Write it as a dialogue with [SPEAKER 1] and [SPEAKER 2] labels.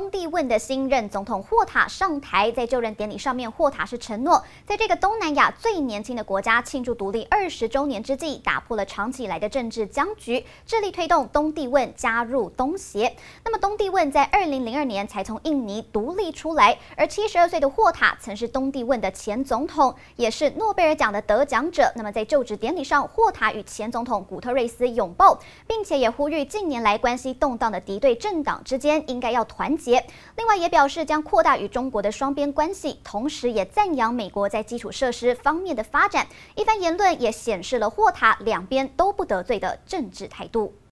[SPEAKER 1] 东帝汶的新任总统霍塔上台，在就任典礼上面，霍塔是承诺，在这个东南亚最年轻的国家庆祝独立二十周年之际，打破了长期以来的政治僵局，致力推动东帝汶加入东协。那么，东帝汶在二零零二年才从印尼独立出来，而七十二岁的霍塔曾是东帝汶的前总统，也是诺贝尔奖的得奖者。那么，在就职典礼上，霍塔与前总统古特瑞斯拥抱，并且也呼吁近年来关系动荡的敌对政党之间应该要团结。另外也表示将扩大与中国的双边关系，同时也赞扬美国在基础设施方面的发展。一番言论也显示了霍塔两边都不得罪的政治态度。